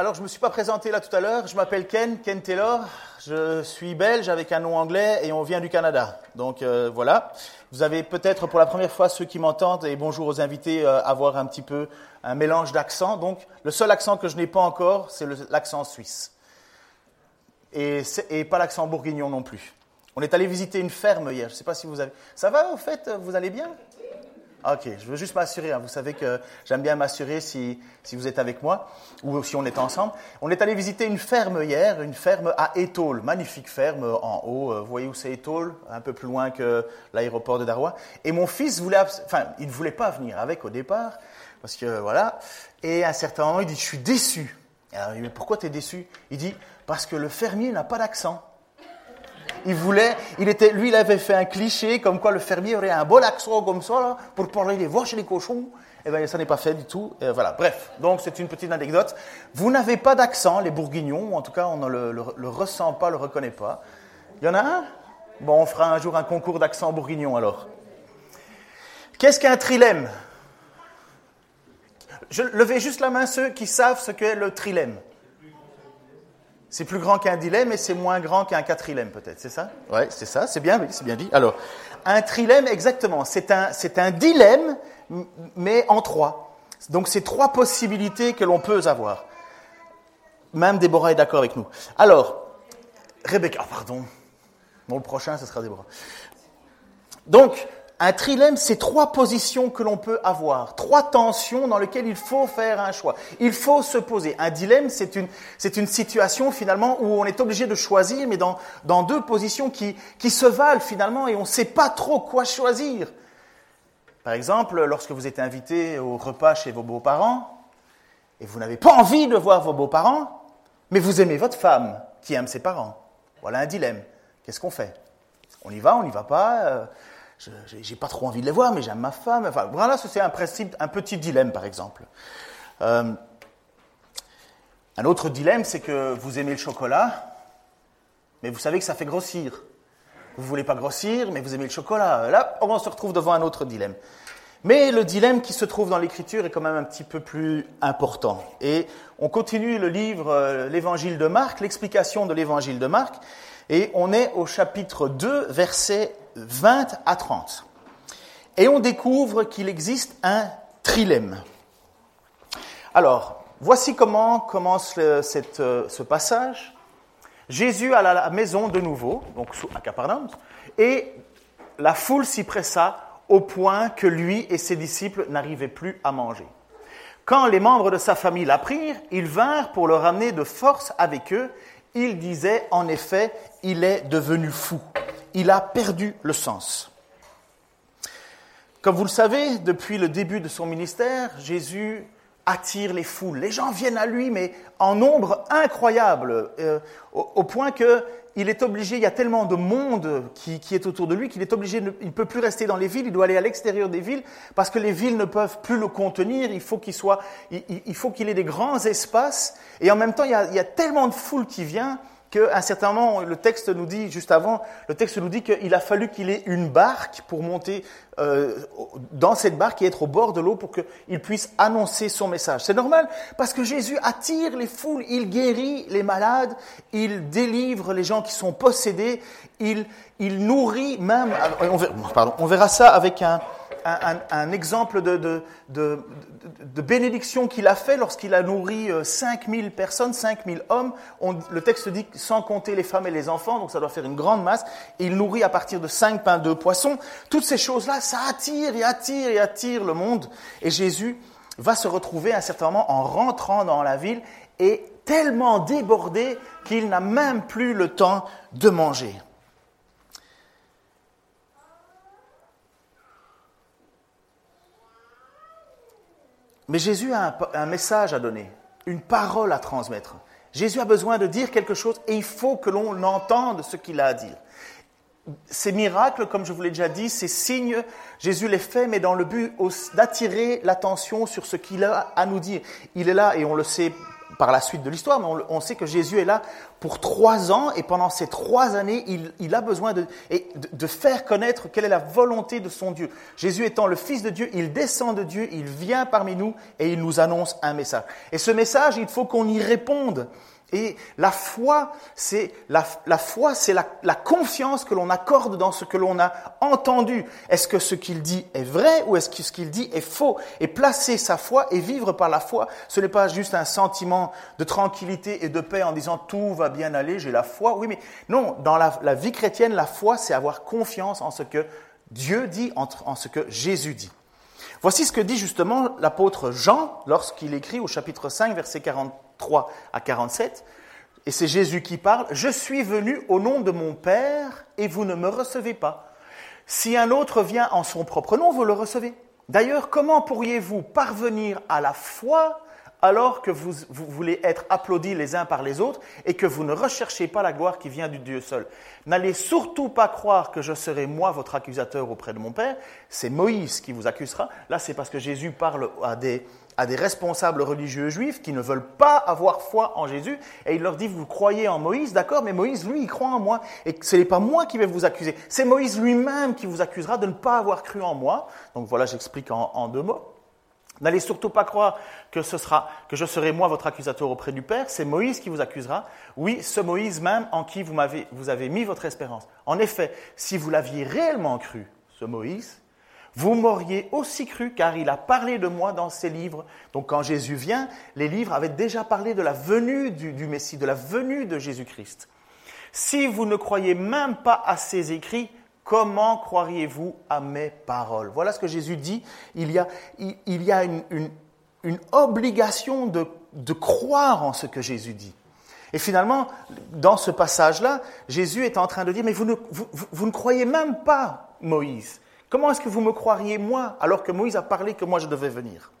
Alors, je ne me suis pas présenté là tout à l'heure. Je m'appelle Ken, Ken Taylor. Je suis belge avec un nom anglais et on vient du Canada. Donc euh, voilà. Vous avez peut-être pour la première fois ceux qui m'entendent et bonjour aux invités euh, avoir un petit peu un mélange d'accents. Donc le seul accent que je n'ai pas encore, c'est l'accent suisse. Et, et pas l'accent bourguignon non plus. On est allé visiter une ferme hier. Je ne sais pas si vous avez. Ça va au fait? Vous allez bien? Ok, je veux juste m'assurer. Hein. Vous savez que j'aime bien m'assurer si, si, vous êtes avec moi ou si on est ensemble. On est allé visiter une ferme hier, une ferme à Étole, magnifique ferme en haut. Euh, vous voyez où c'est Étole Un peu plus loin que l'aéroport de Darrois. Et mon fils voulait, enfin, il ne voulait pas venir avec au départ parce que voilà. Et à un certain moment, il dit, je suis déçu. Alors, mais pourquoi tu es déçu? Il dit, parce que le fermier n'a pas d'accent. Il voulait, il était, lui, il avait fait un cliché comme quoi le fermier aurait un bon accent comme ça là, pour parler des vaches et des cochons. Eh bien, ça n'est pas fait du tout. Voilà. Bref, donc c'est une petite anecdote. Vous n'avez pas d'accent, les bourguignons, ou en tout cas, on ne le, le, ressent pas, le reconnaît pas. Il y en a un? Bon, on fera un jour un concours d'accent bourguignon alors. Qu'est-ce qu'un trilemme? Je levez juste la main ceux qui savent ce qu'est le trilemme. C'est plus grand qu'un dilemme et c'est moins grand qu'un quadrilemme peut-être, c'est ça? Oui, c'est ça, c'est bien, c'est bien dit. Alors, un trilemme, exactement, c'est un, c'est un dilemme, mais en trois. Donc, c'est trois possibilités que l'on peut avoir. Même Déborah est d'accord avec nous. Alors, Rebecca, oh, pardon. Bon, le prochain, ce sera Déborah. Donc, un trilemme, c'est trois positions que l'on peut avoir, trois tensions dans lesquelles il faut faire un choix. Il faut se poser. Un dilemme, c'est une, c'est une situation finalement où on est obligé de choisir, mais dans, dans deux positions qui, qui se valent finalement et on ne sait pas trop quoi choisir. Par exemple, lorsque vous êtes invité au repas chez vos beaux-parents et vous n'avez pas envie de voir vos beaux-parents, mais vous aimez votre femme qui aime ses parents. Voilà un dilemme. Qu'est-ce qu'on fait? On y va, on n'y va pas euh, j'ai pas trop envie de les voir, mais j'aime ma femme. Enfin, voilà, c'est un principe, un petit dilemme, par exemple. Euh, un autre dilemme, c'est que vous aimez le chocolat, mais vous savez que ça fait grossir. Vous voulez pas grossir, mais vous aimez le chocolat. Là, on se retrouve devant un autre dilemme. Mais le dilemme qui se trouve dans l'écriture est quand même un petit peu plus important. Et on continue le livre, euh, l'évangile de Marc, l'explication de l'évangile de Marc, et on est au chapitre 2, verset 20 à 30. Et on découvre qu'il existe un trilemme. Alors, voici comment commence euh, ce passage. Jésus à la maison de nouveau, donc à Capernaum, et la foule s'y pressa au point que lui et ses disciples n'arrivaient plus à manger. Quand les membres de sa famille l'apprirent, ils vinrent pour le ramener de force avec eux. Ils disaient, en effet, il est devenu fou il a perdu le sens. Comme vous le savez, depuis le début de son ministère, Jésus attire les foules. Les gens viennent à lui, mais en nombre incroyable, euh, au, point qu'il est obligé, il y a tellement de monde qui, est autour de lui qu'il est obligé, il ne peut plus rester dans les villes, il doit aller à l'extérieur des villes, parce que les villes ne peuvent plus le contenir, il faut qu'il soit, il, faut qu'il ait des grands espaces, et en même temps, il y a, il y a tellement de foule qui vient qu'à un certain moment, le texte nous dit, juste avant, le texte nous dit qu'il a fallu qu'il ait une barque pour monter euh, dans cette barque et être au bord de l'eau pour qu'il puisse annoncer son message. C'est normal, parce que Jésus attire les foules, il guérit les malades, il délivre les gens qui sont possédés, il, il nourrit même... Pardon, on verra ça avec un, un, exemple de, bénédiction qu'il a fait lorsqu'il a nourri 5000 euh, personnes, 5000 hommes. le texte dit sans compter les femmes et les enfants, donc ça doit faire une grande masse. il nourrit à partir de 5 pains, de poissons. Toutes ces choses-là, ça attire et attire et attire le monde. Et Jésus va se retrouver à un certain moment en rentrant dans la ville et tellement débordé qu'il n'a même plus le temps de manger. Mais Jésus a un, message à donner, une parole à transmettre. Jésus a besoin de dire quelque chose et il faut que l'on entende ce qu'il a à dire. Ces miracles, comme je vous l'ai déjà dit, ces signes, Jésus les fait, mais dans le but d'attirer l'attention sur ce qu'il a à nous dire. Il est là, et on le sait par la suite de l'histoire, mais on, sait que Jésus est là pour trois ans et pendant ces trois années, il, a besoin de, de, faire connaître quelle est la volonté de son Dieu. Jésus étant le Fils de Dieu, il descend de Dieu, il vient parmi nous et il nous annonce un message. Et ce message, il faut qu'on y réponde. Et la foi, c'est la, foi, c'est la, confiance que l'on accorde dans ce que l'on a entendu. Est-ce que ce qu'il dit est vrai ou est-ce que ce qu'il dit est faux? Et placer sa foi et vivre par la foi, ce n'est pas juste un sentiment de tranquillité et de paix en disant tout va bien aller, j'ai la foi. Oui, mais non, dans la, vie chrétienne, la foi, c'est avoir confiance en ce que Dieu dit, en, en ce que Jésus dit. Voici ce que dit justement l'apôtre Jean lorsqu'il écrit au chapitre 5, verset 40. 3 à 47. Et c'est Jésus qui parle. Je suis venu au nom de mon Père et vous ne me recevez pas. Si un autre vient en son propre nom, vous le recevez. D'ailleurs, comment pourriez-vous parvenir à la foi alors que vous, voulez être applaudis les uns par les autres et que vous ne recherchez pas la gloire qui vient du Dieu seul? N'allez surtout pas croire que je serai moi votre accusateur auprès de mon Père. C'est Moïse qui vous accusera. Là, c'est parce que Jésus parle à des, à des responsables religieux juifs qui ne veulent pas avoir foi en Jésus, et il leur dit, vous croyez en Moïse, d'accord, mais Moïse, lui, il croit en moi, et ce n'est pas moi qui vais vous accuser, c'est Moïse lui-même qui vous accusera de ne pas avoir cru en moi. Donc voilà, j'explique en, deux mots. N'allez surtout pas croire que, ce sera, que je serai moi votre accusateur auprès du Père, c'est Moïse qui vous accusera. Oui, ce Moïse même en qui vous, vous avez mis votre espérance. En effet, si vous l'aviez réellement cru, ce Moïse, vous m'auriez aussi cru car il a parlé de moi dans ses livres. Donc quand Jésus vient, les livres avaient déjà parlé de la venue du, Messie, de la venue de Jésus-Christ. Si vous ne croyez même pas à ces écrits, comment croiriez-vous à mes paroles? Voilà ce que Jésus dit. Il y a, une, obligation de, croire en ce que Jésus dit. Et finalement, dans ce passage-là, Jésus est en train de dire, mais vous ne croyez même pas Moïse. Comment est-ce que vous me croiriez moi alors que Moïse a parlé que moi je devais venir?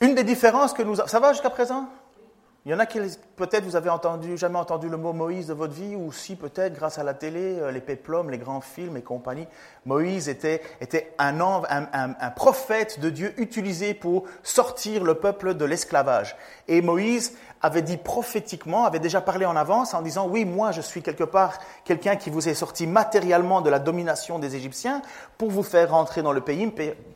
Une des différences que nous... Ça va jusqu'à présent? Il y en a qui, peut-être, vous avez entendu, jamais entendu le mot Moïse de votre vie, ou si, peut-être, grâce à la télé, euh, les péplums, les grands films et compagnie. Moïse était, était un, prophète de Dieu utilisé pour sortir le peuple de l'esclavage. Et Moïse avait dit prophétiquement, avait déjà parlé en avance en disant, oui, moi, je suis quelque part quelqu'un qui vous est sorti matériellement de la domination des Égyptiens pour vous faire rentrer dans le pays,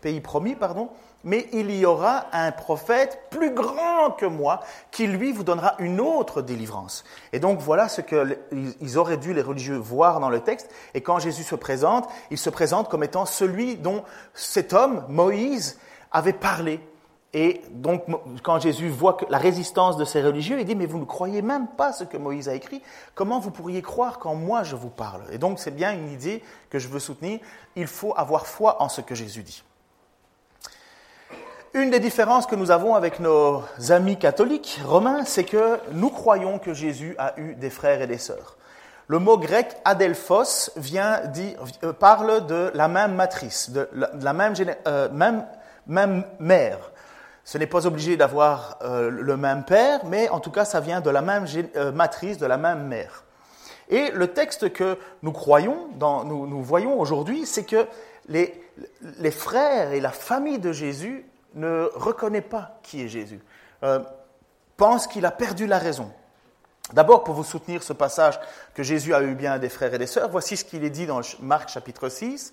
pays promis, pardon mais il y aura un prophète plus grand que moi qui, lui, vous donnera une autre délivrance. Et donc voilà ce qu'ils auraient dû, les religieux, voir dans le texte. Et quand Jésus se présente, il se présente comme étant celui dont cet homme, Moïse, avait parlé. Et donc, quand Jésus voit la résistance de ces religieux, il dit, mais vous ne croyez même pas ce que Moïse a écrit, comment vous pourriez croire quand moi je vous parle? Et donc, c'est bien une idée que je veux soutenir, il faut avoir foi en ce que Jésus dit. Une des différences que nous avons avec nos amis catholiques romains, c'est que nous croyons que Jésus a eu des frères et des sœurs. Le mot grec adelphos vient dire, euh, parle de la même matrice, de la, même, euh, même, même, mère. Ce n'est pas obligé d'avoir euh, le même père, mais en tout cas, ça vient de la même matrice, de la même mère. Et le texte que nous croyons, dans, nous, nous voyons aujourd'hui, c'est que les, les frères et la famille de Jésus ne reconnaît pas qui est Jésus, euh, pense qu'il a perdu la raison. D'abord, pour vous soutenir ce passage que Jésus a eu bien des frères et des sœurs, voici ce qu'il est dit dans Marc chapitre 6.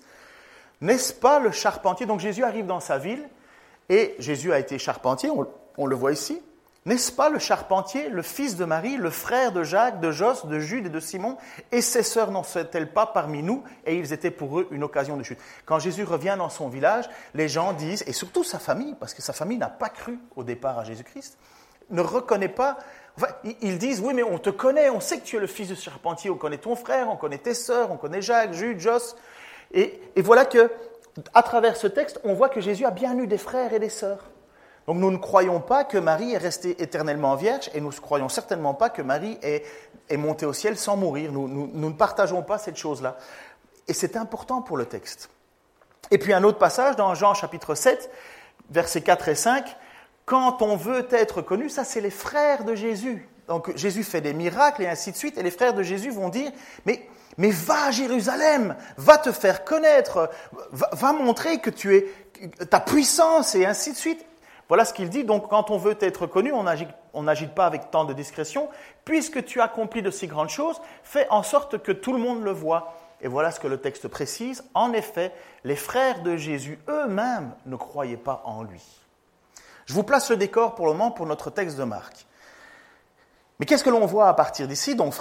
N'est-ce pas le charpentier? Donc Jésus arrive dans sa ville et Jésus a été charpentier, on le voit ici. N'est-ce pas le charpentier, le fils de Marie, le frère de Jacques, de Jos, de Jude et de Simon Et ses sœurs n'en sont-elles pas parmi nous Et ils étaient pour eux une occasion de chute. Quand Jésus revient dans son village, les gens disent, et surtout sa famille, parce que sa famille n'a pas cru au départ à Jésus-Christ, ne reconnaît pas. Ils disent, oui, mais on te connaît, on sait que tu es le fils du charpentier, on connaît ton frère, on connaît tes sœurs, on connaît Jacques, Jude, Jos. Et, et voilà que, à travers ce texte, on voit que Jésus a bien eu des frères et des sœurs. Donc nous ne croyons pas que Marie est restée éternellement vierge et nous ne croyons certainement pas que Marie est, montée au ciel sans mourir. Nous, ne partageons pas cette chose-là. Et c'est important pour le texte. Et puis un autre passage dans Jean chapitre 7, versets 4 et 5, quand on veut être connu, ça c'est les frères de Jésus. Donc Jésus fait des miracles et ainsi de suite, et les frères de Jésus vont dire, mais, mais va à Jérusalem, va te faire connaître, va, montrer que tu es ta puissance et ainsi de suite. Voilà ce qu'il dit. Donc quand on veut être connu, on n'agit pas avec tant de discrétion. Puisque tu accomplis de si grandes choses, fais en sorte que tout le monde le voit. Et voilà ce que le texte précise. En effet, les frères de Jésus eux-mêmes ne croyaient pas en lui. Je vous place le décor pour le moment pour notre texte de Marc. Mais qu'est-ce que l'on voit à partir d'ici? Donc,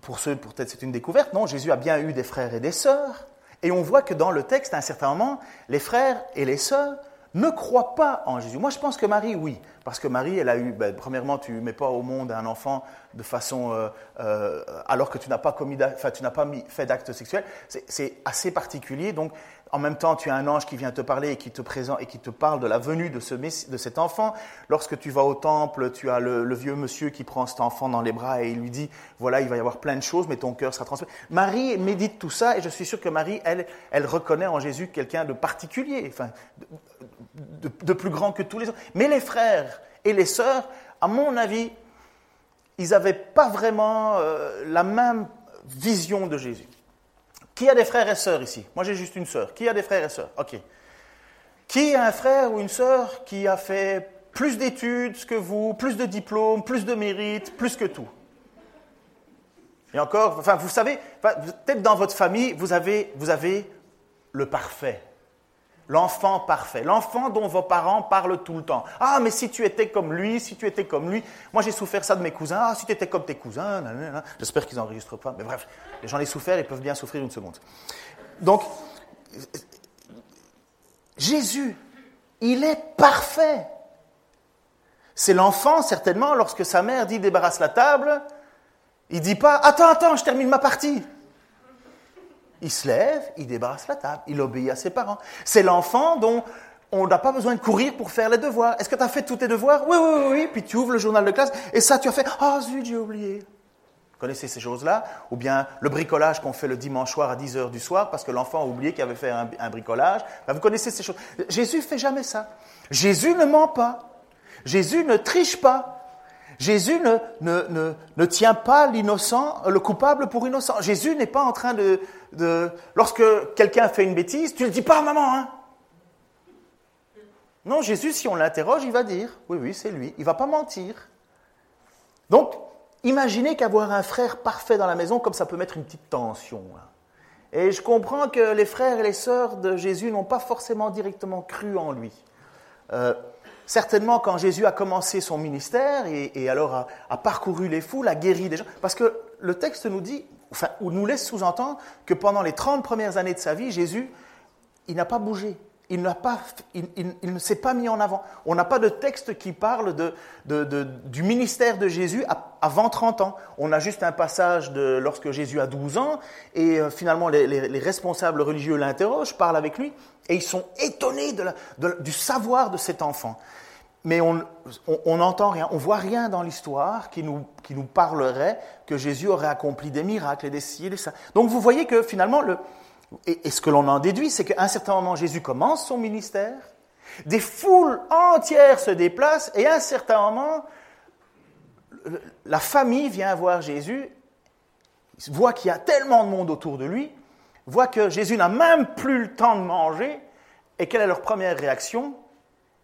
pour ceux, peut-être c'est une découverte, non, Jésus a bien eu des frères et des sœurs. Et on voit que dans le texte, à un certain moment, les frères et les sœurs ne croient pas en Jésus. Moi, je pense que Marie, oui. Parce que Marie, elle a eu, ben, premièrement, tu ne mets pas au monde un enfant de façon, euh, euh, alors que tu n'as pas, commis tu pas fait d'acte sexuel. C'est assez particulier. Donc, en même temps, tu as un ange qui vient te parler et qui te présente et qui te parle de la venue de, ce, de cet enfant. Lorsque tu vas au temple, tu as le, vieux monsieur qui prend cet enfant dans les bras et il lui dit, voilà, il va y avoir plein de choses, mais ton cœur sera transmis. Marie médite tout ça et je suis sûr que Marie, elle, elle reconnaît en Jésus quelqu'un de particulier, enfin, de, plus grand que tous les autres. Mais les frères et les sœurs, à mon avis, ils n'avaient pas vraiment euh, la même vision de Jésus. Qui a des frères et sœurs ici? Moi, j'ai juste une sœur. Qui a des frères et sœurs? Ok. Qui a un frère ou une sœur qui a fait plus d'études que vous, plus de diplômes, plus de mérites, plus que tout? Et encore, enfin, vous savez, peut-être dans votre famille, vous avez, vous avez le parfait. L'enfant parfait, l'enfant dont vos parents parlent tout le temps. Ah, mais si tu étais comme lui, si tu étais comme lui. Moi, j'ai souffert ça de mes cousins. Ah, si tu étais comme tes cousins. J'espère qu'ils n'enregistrent pas. Mais bref, j'en ai souffert, ils peuvent bien souffrir une seconde. Donc, Jésus, il est parfait. C'est l'enfant, certainement, lorsque sa mère dit débarrasse la table, il dit pas Attends, attends, je termine ma partie. Il se lève, il débarrasse la table, il obéit à ses parents. C'est l'enfant dont on n'a pas besoin de courir pour faire les devoirs. Est-ce que tu as fait tous tes devoirs? Oui, oui, oui. Puis tu ouvres le journal de classe et ça, tu as fait Ah, zut, j'ai oublié. Connaissez ces choses-là? Ou bien le bricolage qu'on fait le dimanche soir à 10h du soir parce que l'enfant a oublié qu'il avait fait un, bricolage. Ben, vous connaissez ces choses. Jésus fait jamais ça. Jésus ne ment pas. Jésus ne triche pas. Jésus ne, tient pas l'innocent, le coupable pour innocent. Jésus n'est pas en train de, lorsque quelqu'un fait une bêtise, tu le dis pas à maman, hein Non, Jésus, si on l'interroge, il va dire, oui, oui, c'est lui. Il va pas mentir. Donc, imaginez qu'avoir un frère parfait dans la maison, comme ça peut mettre une petite tension. Et je comprends que les frères et les sœurs de Jésus n'ont pas forcément directement cru en lui. Euh, certainement quand Jésus a commencé son ministère et, alors a, parcouru les foules, a guéri des gens, parce que le texte nous dit, ou nous laisse sous-entendre que pendant les 30 premières années de sa vie, Jésus, il n'a pas bougé. Il, ne s'est pas mis en avant. On n'a pas de texte qui parle de, du ministère de Jésus avant 30 ans. On a juste un passage de lorsque Jésus a 12 ans et euh, finalement les, les, responsables religieux l'interrogent, parlent avec lui et ils sont étonnés du savoir de cet enfant mais on n'entend rien, on voit rien dans l'histoire qui nous, parlerait que Jésus aurait accompli des miracles et des ça. Donc vous voyez que finalement, le, et, ce que l'on en déduit, c'est qu'à un certain moment, Jésus commence son ministère, des foules entières se déplacent, et à un certain moment, la famille vient voir Jésus, voit qu'il y a tellement de monde autour de lui, voit que Jésus n'a même plus le temps de manger, et quelle est leur première réaction?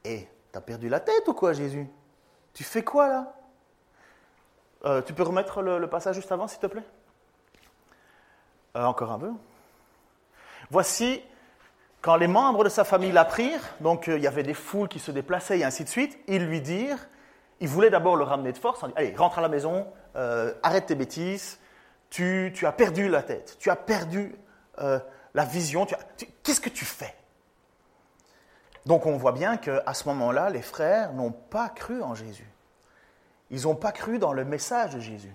Et T'as perdu la tête ou quoi, Jésus? Tu fais quoi là? Euh, Tu peux remettre le, passage juste avant, s'il te plaît? Euh, Encore un peu. Voici, quand les membres de sa famille l'apprirent, donc euh, il y avait des foules qui se déplaçaient et ainsi de suite, ils lui dirent, ils voulaient d'abord le ramener de force, allez, rentre à la maison, arrête tes bêtises, tu, as perdu la tête, tu as perdu la vision, qu'est-ce que tu fais? Donc on voit bien qu'à ce moment-là, les frères n'ont pas cru en Jésus. Ils n'ont pas cru dans le message de Jésus.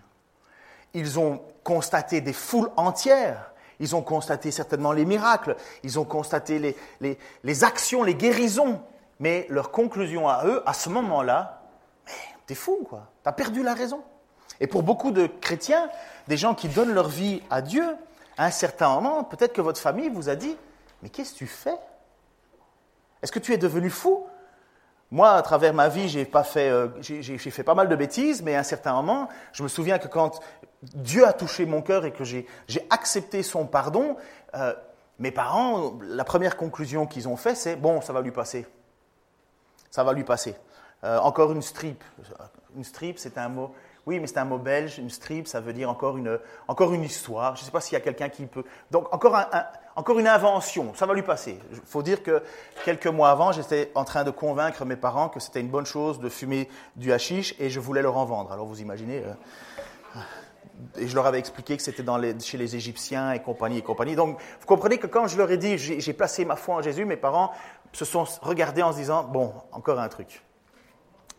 Ils ont constaté des foules entières. Ils ont constaté certainement les miracles. Ils ont constaté les, actions, les guérisons. Mais leur conclusion à eux, à ce moment-là, t'es fou, quoi. T'as perdu la raison. Et pour beaucoup de chrétiens, des gens qui donnent leur vie à Dieu, à un certain moment, peut-être que votre famille vous a dit, mais qu'est-ce que tu fais? Est-ce que tu es devenu fou? Moi, à travers ma vie, j'ai pas fait, euh, j'ai fait pas mal de bêtises, mais à un certain moment, je me souviens que quand Dieu a touché mon cœur et que j'ai accepté son pardon, euh, mes parents, la première conclusion qu'ils ont fait, c'est bon, ça va lui passer. Ça va lui passer. Euh, encore une strip. Une strip, c'est un mot. Oui, mais c'est un mot belge. Une strip, ça veut dire encore une, encore une histoire. Je ne sais pas s'il y a quelqu'un qui peut. Donc, encore, un, encore une invention. Ça va lui passer. Il faut dire que quelques mois avant, j'étais en train de convaincre mes parents que c'était une bonne chose de fumer du hashish et je voulais leur en vendre. Alors, vous imaginez. Euh, et je leur avais expliqué que c'était chez les Égyptiens et compagnie et compagnie. Donc, vous comprenez que quand je leur ai dit, j'ai placé ma foi en Jésus, mes parents se sont regardés en se disant, bon, encore un truc.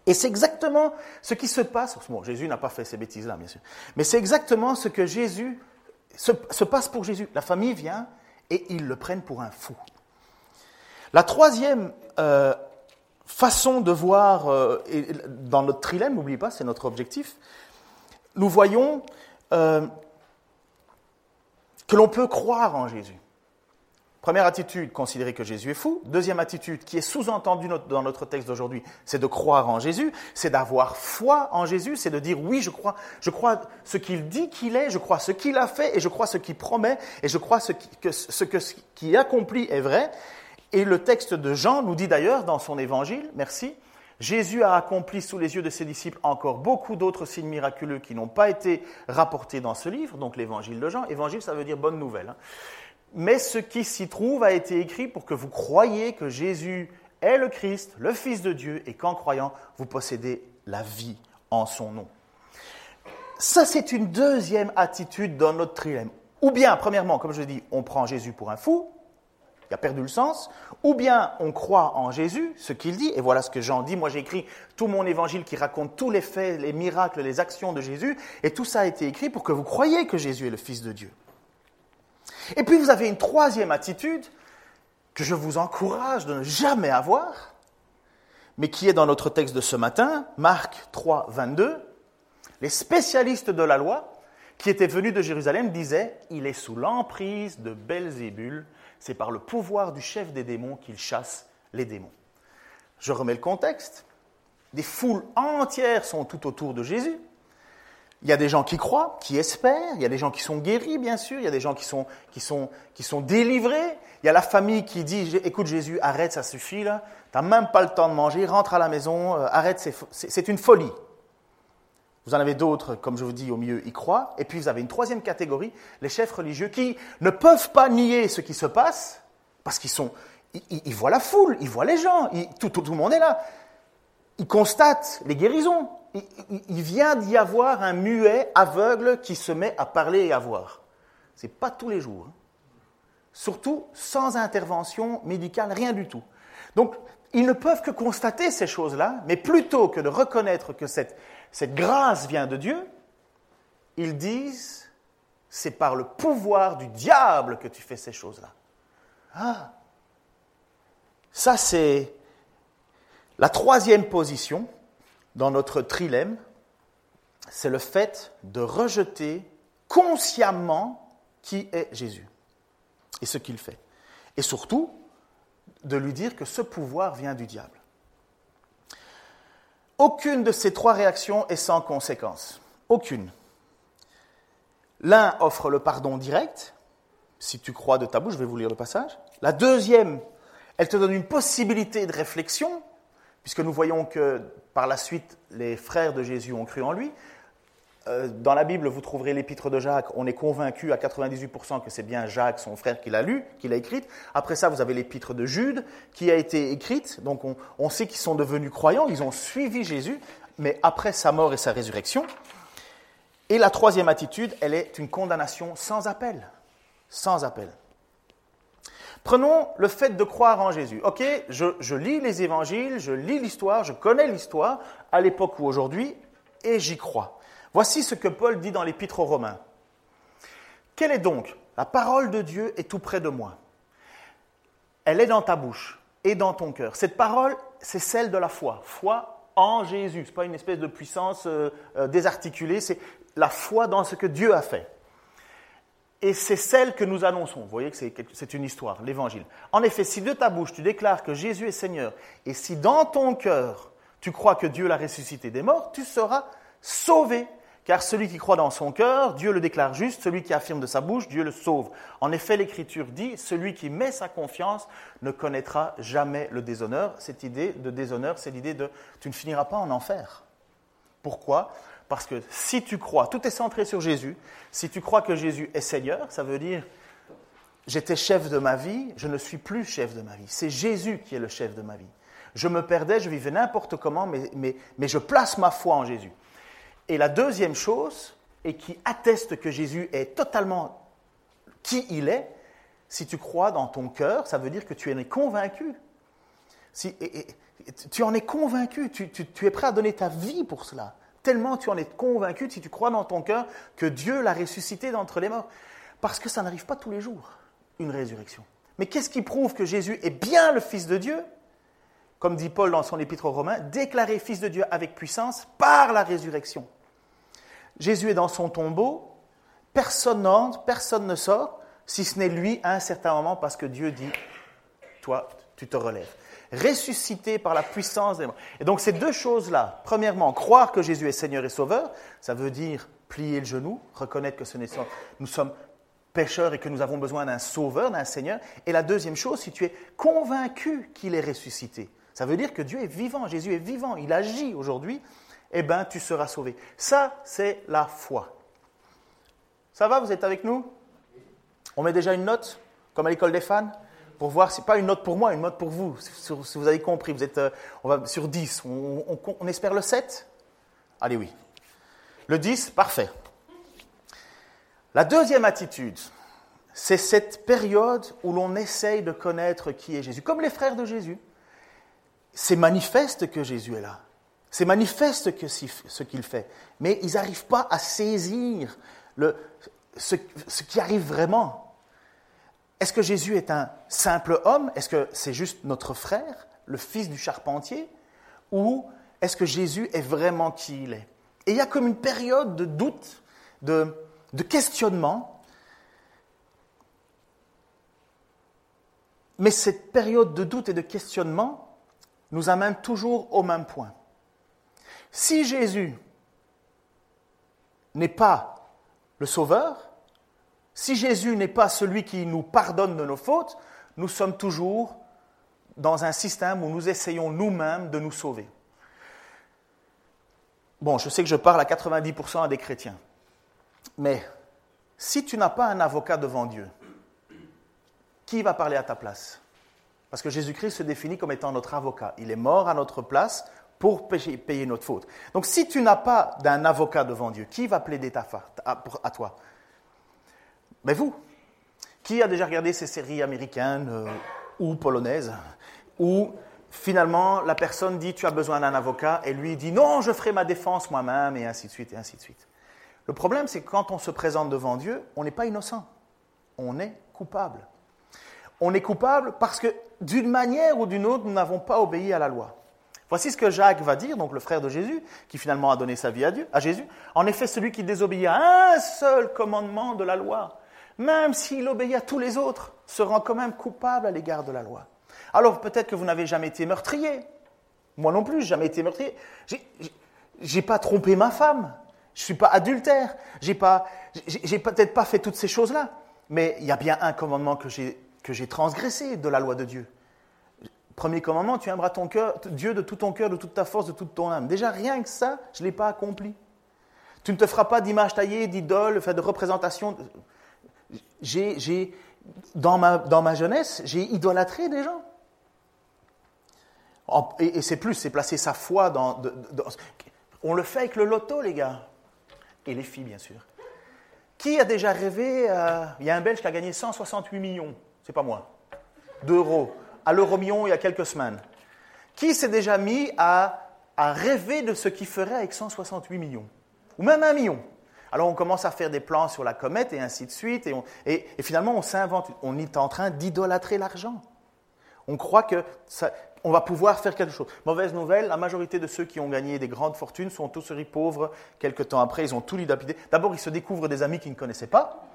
Et c'est exactement ce qui se passe. Bon, Jésus n'a pas fait ces bêtises-là, bien sûr. Mais c'est exactement ce que Jésus se, passe pour Jésus. La famille vient et ils le prennent pour un fou. La troisième euh, façon de voir, euh, dans notre trilemme, n'oubliez pas, c'est notre objectif, nous voyons euh, que l'on peut croire en Jésus. Première attitude, considérer que Jésus est fou. Deuxième attitude, qui est sous-entendue dans notre texte d'aujourd'hui, c'est de croire en Jésus, c'est d'avoir foi en Jésus, c'est de dire oui, je crois, ce qu'il dit qu'il est, je crois ce qu'il a fait et je crois ce qu'il promet et je crois ce qui, que ce qui accomplit est vrai. Et le texte de Jean nous dit d'ailleurs dans son évangile, merci, Jésus a accompli sous les yeux de ses disciples encore beaucoup d'autres signes miraculeux qui n'ont pas été rapportés dans ce livre, donc l'évangile de Jean. Évangile, ça veut dire bonne nouvelle. Hein. Mais ce qui s'y trouve a été écrit pour que vous croyiez que Jésus est le Christ, le Fils de Dieu, et qu'en croyant, vous possédez la vie en son nom. Ça, c'est une deuxième attitude dans notre trilemme. Ou bien, premièrement, comme je dis, on prend Jésus pour un fou, il a perdu le sens, ou bien on croit en Jésus, ce qu'il dit, et voilà ce que Jean dit, moi j'ai écrit tout mon évangile qui raconte tous les faits, les miracles, les actions de Jésus, et tout ça a été écrit pour que vous croyiez que Jésus est le Fils de Dieu. Et puis vous avez une troisième attitude que je vous encourage de ne jamais avoir, mais qui est dans notre texte de ce matin, Marc 3, 22. Les spécialistes de la loi qui étaient venus de Jérusalem disaient, il est sous l'emprise de Belzébul, c'est par le pouvoir du chef des démons qu'il chasse les démons. Je remets le contexte. Des foules entières sont tout autour de Jésus. Il y a des gens qui croient, qui espèrent, il y a des gens qui sont guéris, bien sûr, il y a des gens qui sont, délivrés. Il y a la famille qui dit, écoute Jésus, arrête, ça suffit là, tu n'as même pas le temps de manger, rentre à la maison, euh, arrête, c'est une folie. Vous en avez d'autres, comme je vous dis, au milieu, y croient. Et puis vous avez une troisième catégorie, les chefs religieux, qui ne peuvent pas nier ce qui se passe, parce qu'ils voient la foule, ils voient les gens, tout, tout, le monde est là. Ils constatent les guérisons. Il, vient d'y avoir un muet aveugle qui se met à parler et à voir. Ce n'est pas tous les jours. Hein. Surtout sans intervention médicale, rien du tout. Donc, ils ne peuvent que constater ces choses-là, mais plutôt que de reconnaître que cette, cette grâce vient de Dieu, ils disent, c'est par le pouvoir du diable que tu fais ces choses-là. Ah, ça c'est la troisième position dans notre trilemme, c'est le fait de rejeter consciemment qui est Jésus et ce qu'il fait. Et surtout, de lui dire que ce pouvoir vient du diable. Aucune de ces trois réactions est sans conséquence. Aucune. L'un offre le pardon direct, si tu crois de ta bouche, je vais vous lire le passage. La deuxième, elle te donne une possibilité de réflexion, puisque nous voyons que par la suite, les frères de Jésus ont cru en lui. Euh, dans la Bible, vous trouverez l'épître de Jacques. On est convaincu à 98% que c'est bien Jacques, son frère, qui l'a lu, qui l'a écrite. Après ça, vous avez l'épître de Jude, qui a été écrite. Donc on, sait qu'ils sont devenus croyants, ils ont suivi Jésus, mais après sa mort et sa résurrection. Et la troisième attitude, elle est une condamnation sans appel. Sans appel. Prenons le fait de croire en Jésus. Ok, je, lis les évangiles, je lis l'histoire, je connais l'histoire, à l'époque ou aujourd'hui, et j'y crois. Voici ce que Paul dit dans l'Épître aux Romains. Quelle est donc La parole de Dieu est tout près de moi. Elle est dans ta bouche et dans ton cœur. Cette parole, c'est celle de la foi. Foi en Jésus. Ce n'est pas une espèce de puissance euh, euh, désarticulée, c'est la foi dans ce que Dieu a fait. Et c'est celle que nous annonçons. Vous voyez que c'est une histoire, l'évangile. En effet, si de ta bouche tu déclares que Jésus est Seigneur, et si dans ton cœur tu crois que Dieu l'a ressuscité des morts, tu seras sauvé. Car celui qui croit dans son cœur, Dieu le déclare juste, celui qui affirme de sa bouche, Dieu le sauve. En effet, l'Écriture dit, celui qui met sa confiance ne connaîtra jamais le déshonneur. Cette idée de déshonneur, c'est l'idée de tu ne finiras pas en enfer. Pourquoi? Parce que si tu crois, tout est centré sur Jésus, si tu crois que Jésus est Seigneur, ça veut dire j'étais chef de ma vie, je ne suis plus chef de ma vie. C'est Jésus qui est le chef de ma vie. Je me perdais, je vivais n'importe comment, mais, mais, mais je place ma foi en Jésus. Et la deuxième chose, et qui atteste que Jésus est totalement qui il est, si tu crois dans ton cœur, ça veut dire que tu en es convaincu. Tu en es convaincu, tu, tu, es prêt à donner ta vie pour cela. Tellement tu en es convaincu, si tu crois dans ton cœur, que Dieu l'a ressuscité d'entre les morts. Parce que ça n'arrive pas tous les jours, une résurrection. Mais qu'est-ce qui prouve que Jésus est bien le Fils de Dieu? Comme dit Paul dans son épître aux Romains, déclaré Fils de Dieu avec puissance par la résurrection. Jésus est dans son tombeau, personne n'entre, personne ne sort, si ce n'est lui à un certain moment, parce que Dieu dit, toi, tu te relèves. Ressuscité par la puissance des morts. Et donc ces deux choses-là, premièrement, croire que Jésus est Seigneur et Sauveur, ça veut dire plier le genou, reconnaître que ce n'est nous sommes pécheurs et que nous avons besoin d'un Sauveur, d'un Seigneur. Et la deuxième chose, si tu es convaincu qu'il est ressuscité, ça veut dire que Dieu est vivant, Jésus est vivant, il agit aujourd'hui, eh bien, tu seras sauvé. Ça, c'est la foi. Ça va, vous êtes avec nous? On met déjà une note, comme à l'école des fans, pour voir, c'est pas une note pour moi, une note pour vous, si vous avez compris. Vous êtes, euh, on va sur 10, on, espère le 7 Allez, oui. Le 10, parfait. La deuxième attitude, c'est cette période où l'on essaye de connaître qui est Jésus. Comme les frères de Jésus, c'est manifeste que Jésus est là. C'est manifeste que ce qu'il fait, mais ils n'arrivent pas à saisir ce, qui arrive vraiment. Est-ce que Jésus est un simple homme? Est-ce que c'est juste notre frère, le fils du charpentier? Ou est-ce que Jésus est vraiment qui il est? Et il y a comme une période de doute, de, questionnement. Mais cette période de doute et de questionnement nous amène toujours au même point. Si Jésus n'est pas le Sauveur, si Jésus n'est pas celui qui nous pardonne de nos fautes, nous sommes toujours dans un système où nous essayons nous-mêmes de nous sauver. Bon, je sais que je parle à 90% à des chrétiens, mais si tu n'as pas un avocat devant Dieu, qui va parler à ta place? Parce que Jésus-Christ se définit comme étant notre avocat. Il est mort à notre place pour payer notre faute. Donc si tu n'as pas d'un avocat devant Dieu, qui va plaider ta faute à, toi? Mais vous. Qui a déjà regardé ces séries américaines euh, ou polonaises où finalement la personne dit tu as besoin d'un avocat et lui dit non, je ferai ma défense moi-même et ainsi de suite et ainsi de suite. Le problème c'est que quand on se présente devant Dieu, on n'est pas innocent. On est coupable. On est coupable parce que d'une manière ou d'une autre, nous n'avons pas obéi à la loi. Voici ce que Jacques va dire, donc le frère de Jésus, qui finalement a donné sa vie à Dieu, à Jésus. En effet, celui qui désobéit à un seul commandement de la loi, même s'il obéit à tous les autres, se rend quand même coupable à l'égard de la loi. Alors peut-être que vous n'avez jamais été meurtrier. Moi non plus, jamais été meurtrier. J'ai pas trompé ma femme. Je suis pas adultère. J'ai pas, peut-être pas fait toutes ces choses-là. Mais il y a bien un commandement que j'ai transgressé de la loi de Dieu. Premier commandement, tu aimeras ton cœur, Dieu de tout ton cœur, de toute ta force, de toute ton âme. Déjà, rien que ça, je ne l'ai pas accompli. Tu ne te feras pas d'image taillée, d'idole, de représentation. J'ai, dans, ma, jeunesse, j'ai idolâtré des gens. Et, c'est plus, c'est placer sa foi dans, On le fait avec le loto, les gars. Et les filles, bien sûr. Qui a déjà rêvé euh, Il y a un Belge qui a gagné 168 millions, c'est pas moi, d'euros à l'euro-million il y a quelques semaines. Qui s'est déjà mis à, rêver de ce qu'il ferait avec 168 millions? Ou même un million? Alors on commence à faire des plans sur la comète et ainsi de suite, et, finalement on s'invente, on est en train d'idolâtrer l'argent. On croit que on va pouvoir faire quelque chose. Mauvaise nouvelle, la majorité de ceux qui ont gagné des grandes fortunes sont tous pauvres quelques temps après, ils ont tout lidapidé. D'abord, ils se découvrent des amis qu'ils ne connaissaient pas,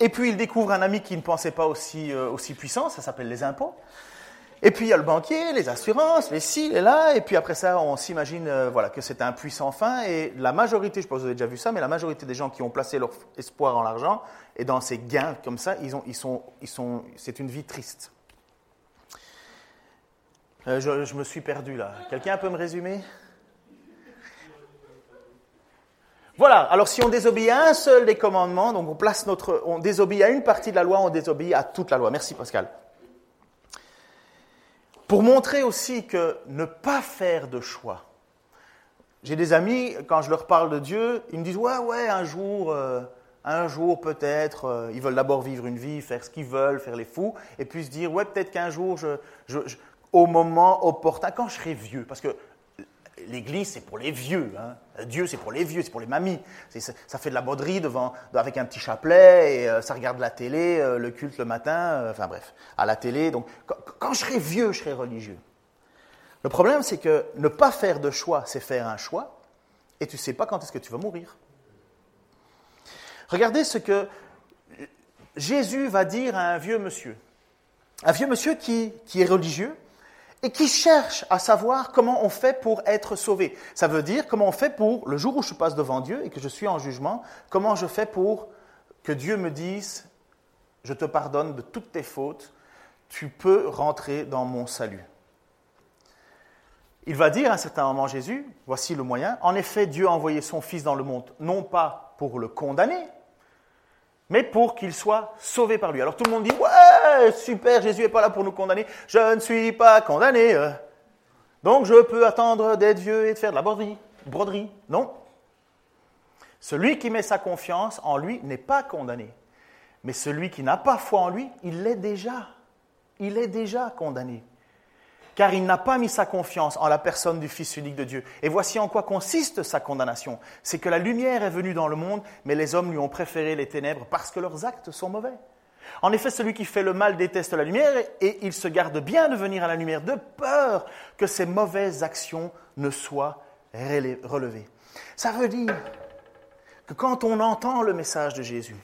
Et puis il découvre un ami qui ne pensait pas aussi, euh, aussi puissant, ça s'appelle les impôts. Et puis il y a le banquier, les assurances, les ci, les là, et puis après ça, on s'imagine euh, voilà, que c'est un puissant fin, et la majorité, je pense que vous avez déjà vu ça, mais la majorité des gens qui ont placé leur espoir en l'argent, et dans ces gains comme ça, ils ont, ils sont, ils sont, c'est une vie triste. Euh, je, je, me suis perdu là. Quelqu'un peut me résumer? Voilà, alors si on désobéit à un seul des commandements, donc on place notre, on désobéit à une partie de la loi, on désobéit à toute la loi. Merci Pascal. Pour montrer aussi que ne pas faire de choix. J'ai des amis, quand je leur parle de Dieu, ils me disent Ouais, ouais, un jour, euh, un jour peut-être, euh, ils veulent d'abord vivre une vie, faire ce qu'ils veulent, faire les fous, et puis se dire Ouais, peut-être qu'un jour, je, au moment opportun, quand je serai vieux, parce que l'Église, c'est pour les vieux. Hein. Dieu, c'est pour les vieux, c'est pour les mamies. Ça fait de la bauderie devant, avec un petit chapelet, et euh, ça regarde la télé, euh, le culte le matin, euh, enfin bref, à la télé. Donc, quand, je serai vieux, je serai religieux. Le problème, c'est que ne pas faire de choix, c'est faire un choix, et tu ne sais pas quand est-ce que tu vas mourir. Regardez ce que Jésus va dire à un vieux monsieur. Un vieux monsieur qui, qui est religieux, et qui cherche à savoir comment on fait pour être sauvé. Ça veut dire comment on fait pour, le jour où je passe devant Dieu et que je suis en jugement, comment je fais pour que Dieu me dise, je te pardonne de toutes tes fautes, tu peux rentrer dans mon salut. Il va dire à un certain moment Jésus, voici le moyen, en effet Dieu a envoyé son Fils dans le monde, non pas pour le condamner, mais pour qu'il soit sauvé par lui. Alors tout le monde dit, ouais, super, Jésus n'est pas là pour nous condamner, je ne suis pas condamné. Donc je peux attendre d'être vieux et de faire de la broderie. broderie. Non. Celui qui met sa confiance en lui n'est pas condamné. Mais celui qui n'a pas foi en lui, il l'est déjà. Il est déjà condamné car il n'a pas mis sa confiance en la personne du Fils unique de Dieu. Et voici en quoi consiste sa condamnation. C'est que la lumière est venue dans le monde, mais les hommes lui ont préféré les ténèbres parce que leurs actes sont mauvais. En effet, celui qui fait le mal déteste la lumière et il se garde bien de venir à la lumière de peur que ses mauvaises actions ne soient relevées. Ça veut dire que quand on entend le message de Jésus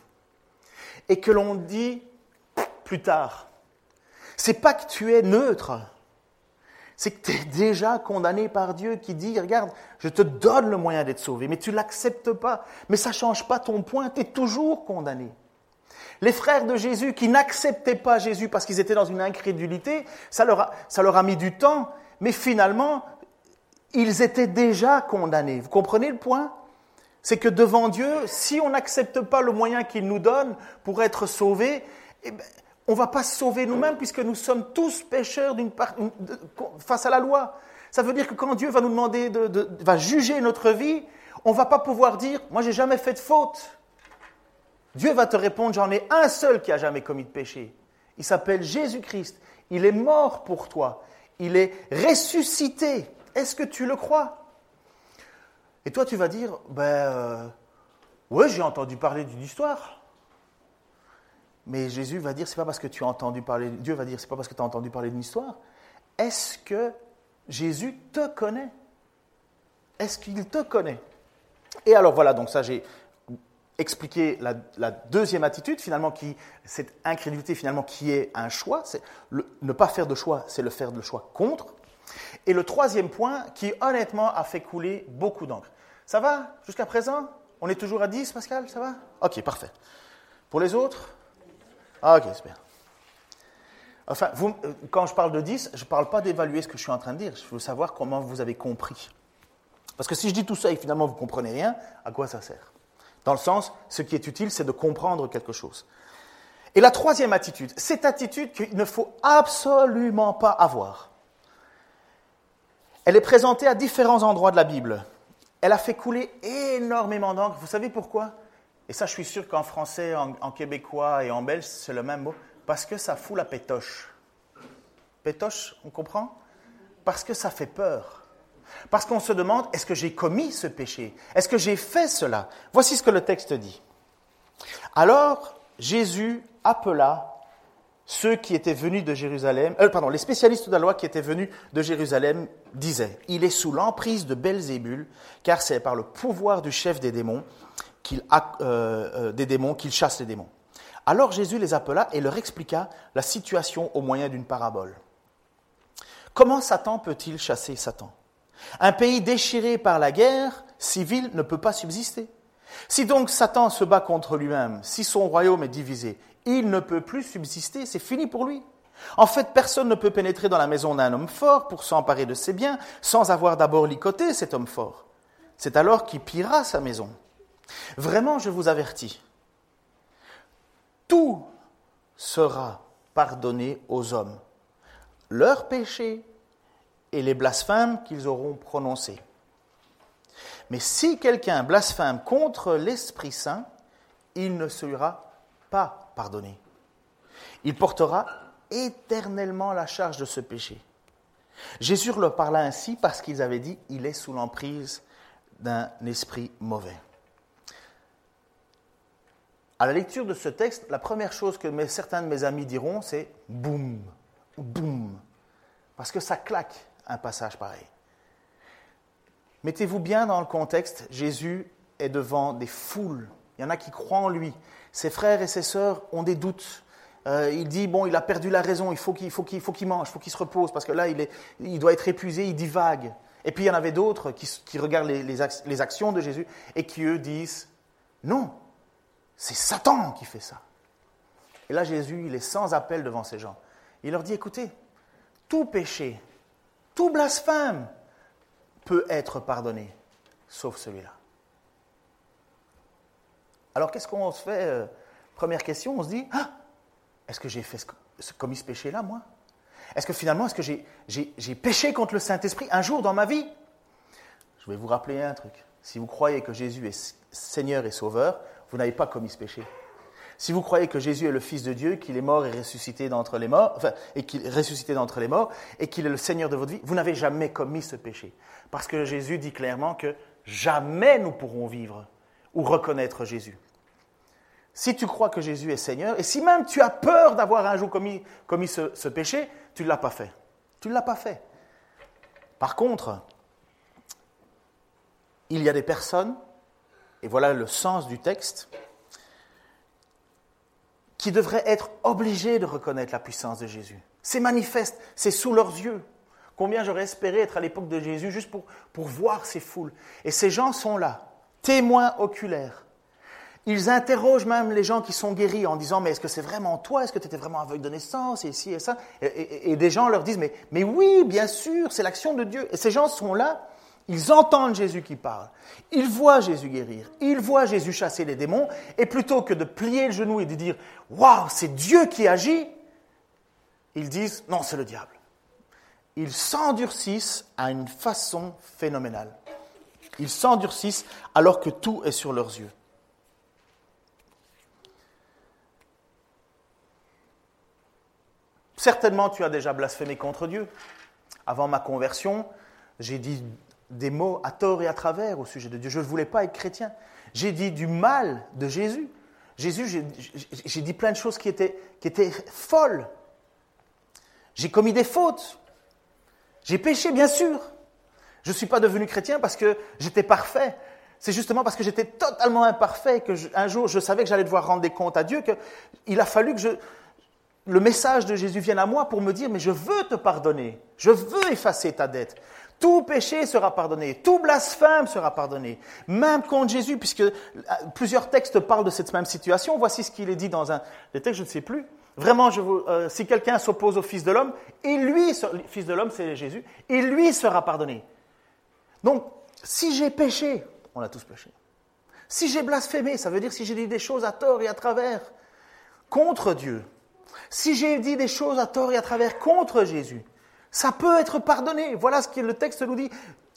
et que l'on dit plus tard, c'est pas que tu es neutre, c'est que tu es déjà condamné par Dieu qui dit, regarde, je te donne le moyen d'être sauvé, mais tu l'acceptes pas. Mais ça ne change pas ton point, tu es toujours condamné. Les frères de Jésus qui n'acceptaient pas Jésus parce qu'ils étaient dans une incrédulité, ça leur, a, mis du temps, mais finalement, ils étaient déjà condamnés. Vous comprenez le point? C'est que devant Dieu, si on n'accepte pas le moyen qu'il nous donne pour être sauvé, eh ben, on ne va pas se sauver nous-mêmes puisque nous sommes tous pécheurs face à la loi. Ça veut dire que quand Dieu va nous demander, de, va juger notre vie, on ne va pas pouvoir dire, moi j'ai jamais fait de faute. Dieu va te répondre, j'en ai un seul qui a jamais commis de péché. Il s'appelle Jésus-Christ. Il est mort pour toi. Il est ressuscité. Est-ce que tu le crois? Et toi tu vas dire, ben, euh, ouais, j'ai entendu parler d'une histoire. Mais Jésus va dire, c'est pas parce que tu as entendu parler, Dieu va dire, c'est pas parce que tu as entendu parler d'une histoire. Est-ce que Jésus te connaît? Est-ce qu'il te connaît? Et alors voilà, donc ça j'ai expliqué la, deuxième attitude, finalement, qui, cette incrédulité finalement qui est un choix, c'est ne pas faire de choix, c'est le faire de choix contre. Et le troisième point, qui honnêtement a fait couler beaucoup d'encre. Ça va jusqu'à présent? On est toujours à 10, Pascal? Ça va? Ok, parfait. Pour les autres? Ah, ok, c'est bien. Enfin, euh, quand je parle de 10, je ne parle pas d'évaluer ce que je suis en train de dire. Je veux savoir comment vous avez compris. Parce que si je dis tout ça et finalement vous ne comprenez rien, à quoi ça sert? Dans le sens, ce qui est utile, c'est de comprendre quelque chose. Et la troisième attitude, cette attitude qu'il ne faut absolument pas avoir. Elle est présentée à différents endroits de la Bible. Elle a fait couler énormément d'encre. Vous savez pourquoi? Et ça, je suis sûr qu'en français, en, québécois et en belge, c'est le même mot. Parce que ça fout la pétoche. Pétoche, on comprend? Parce que ça fait peur. Parce qu'on se demande, est-ce que j'ai commis ce péché? Est-ce que j'ai fait cela? Voici ce que le texte dit. Alors, Jésus appela ceux qui étaient venus de Jérusalem, euh, pardon, les spécialistes de la loi qui étaient venus de Jérusalem disaient, il est sous l'emprise de Belzébul, car c'est par le pouvoir du chef des démons qu'il euh, euh, des démons, qu'il chasse les démons. Alors Jésus les appela et leur expliqua la situation au moyen d'une parabole. Comment Satan peut-il chasser Satan? Un pays déchiré par la guerre civile ne peut pas subsister. Si donc Satan se bat contre lui-même, si son royaume est divisé, il ne peut plus subsister, c'est fini pour lui. En fait, personne ne peut pénétrer dans la maison d'un homme fort pour s'emparer de ses biens sans avoir d'abord licoté cet homme fort. C'est alors qu'il pillera sa maison. Vraiment, je vous avertis, tout sera pardonné aux hommes, leurs péchés et les blasphèmes qu'ils auront prononcés. Mais si quelqu'un blasphème contre l'Esprit Saint, il ne sera pas pardonné. Il portera éternellement la charge de ce péché. Jésus leur parla ainsi parce qu'ils avaient dit il est sous l'emprise d'un esprit mauvais. À la lecture de ce texte, la première chose que certains de mes amis diront, c'est boum, boum, parce que ça claque un passage pareil. Mettez-vous bien dans le contexte, Jésus est devant des foules, il y en a qui croient en lui, ses frères et ses sœurs ont des doutes, euh, il dit, bon, il a perdu la raison, il faut qu'il faut qu'il, qu'il mange, il faut qu'il se repose, parce que là, il, est, il doit être épuisé, il divague. Et puis il y en avait d'autres qui, qui regardent les, les, actions de Jésus et qui, eux, disent, non, c'est Satan qui fait ça. Et là, Jésus, il est sans appel devant ces gens. Il leur dit, écoutez, tout péché, tout blasphème peut être pardonné, sauf celui-là. Alors qu'est-ce qu'on se fait euh, Première question, on se dit, ah, est-ce que j'ai fait commis ce péché-là, moi? Est-ce que finalement, est-ce que j'ai péché contre le Saint-Esprit un jour dans ma vie? Je vais vous rappeler un truc. Si vous croyez que Jésus est Seigneur et Sauveur, vous n'avez pas commis ce péché. Si vous croyez que Jésus est le Fils de Dieu, qu'il est mort et ressuscité d'entre les morts, enfin, et qu'il est ressuscité d'entre les morts, et qu'il est le Seigneur de votre vie, vous n'avez jamais commis ce péché. Parce que Jésus dit clairement que jamais nous pourrons vivre ou reconnaître Jésus si tu crois que Jésus est Seigneur, et si même tu as peur d'avoir un jour commis, ce, péché, tu ne l'as pas fait. Tu ne l'as pas fait. Par contre, il y a des personnes, et voilà le sens du texte, qui devraient être obligées de reconnaître la puissance de Jésus. C'est manifeste, c'est sous leurs yeux. Combien j'aurais espéré être à l'époque de Jésus juste pour, pour voir ces foules. Et ces gens sont là, témoins oculaires ils interrogent même les gens qui sont guéris en disant Mais est-ce que c'est vraiment toi? Est-ce que tu étais vraiment aveugle de naissance? Et ici et ça. Et, des gens leur disent mais, mais oui, bien sûr, c'est l'action de Dieu. Et ces gens sont là, ils entendent Jésus qui parle. Ils voient Jésus guérir. Ils voient Jésus chasser les démons. Et plutôt que de plier le genou et de dire Waouh, c'est Dieu qui agit, ils disent Non, c'est le diable. Ils s'endurcissent à une façon phénoménale. Ils s'endurcissent alors que tout est sur leurs yeux. Certainement, tu as déjà blasphémé contre Dieu. Avant ma conversion, j'ai dit des mots à tort et à travers au sujet de Dieu. Je ne voulais pas être chrétien. J'ai dit du mal de Jésus. Jésus, j'ai dit plein de choses qui étaient, qui étaient folles. J'ai commis des fautes. J'ai péché, bien sûr. Je ne suis pas devenu chrétien parce que j'étais parfait. C'est justement parce que j'étais totalement imparfait que un jour je savais que j'allais devoir rendre des comptes à Dieu qu'il a fallu que le message de Jésus vienne à moi pour me dire, mais je veux te pardonner, je veux effacer ta dette. Tout péché sera pardonné, tout blasphème sera pardonné, même contre Jésus, puisque euh, plusieurs textes parlent de cette même situation. Voici ce qu'il est dit dans un des textes, je ne sais plus. Vraiment, euh, si quelqu'un s'oppose au Fils de l'homme, et lui, Fils de l'homme, c'est Jésus, et lui sera pardonné. Donc, si j'ai péché, on a tous péché. Si j'ai blasphémé, ça veut dire si j'ai dit des choses à tort et à travers contre Dieu, si j'ai dit des choses à tort et à travers contre Jésus, ça peut être pardonné. Voilà ce que le texte nous dit.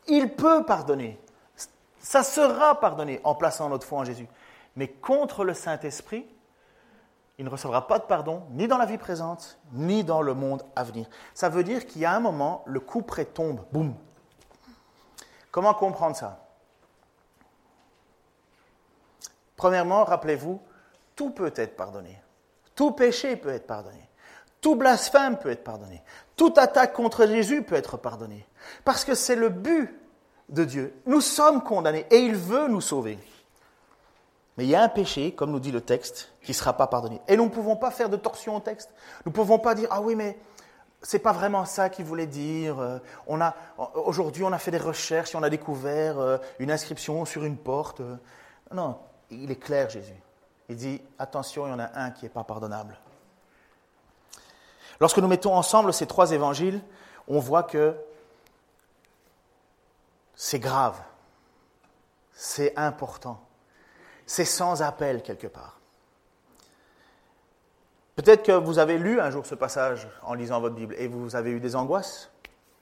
Il peut pardonner. Ça sera pardonné en plaçant notre foi en Jésus. Mais contre le Saint-Esprit, il ne recevra pas de pardon, ni dans la vie présente, ni dans le monde à venir. Ça veut dire qu'il y a un moment, le coup près tombe. Boum. Comment comprendre ça? Premièrement, rappelez-vous, tout peut être pardonné. Tout péché peut être pardonné. Tout blasphème peut être pardonné. Toute attaque contre Jésus peut être pardonnée. Parce que c'est le but de Dieu. Nous sommes condamnés et il veut nous sauver. Mais il y a un péché, comme nous dit le texte, qui ne sera pas pardonné. Et nous ne pouvons pas faire de torsion au texte. Nous ne pouvons pas dire, ah oui, mais c'est pas vraiment ça qu'il voulait dire. Euh, on a, aujourd'hui, on a fait des recherches on a découvert euh, une inscription sur une porte. Non, il est clair, Jésus. Il dit, attention, il y en a un qui n'est pas pardonnable. Lorsque nous mettons ensemble ces trois évangiles, on voit que c'est grave, c'est important, c'est sans appel quelque part. Peut-être que vous avez lu un jour ce passage en lisant votre Bible et vous avez eu des angoisses.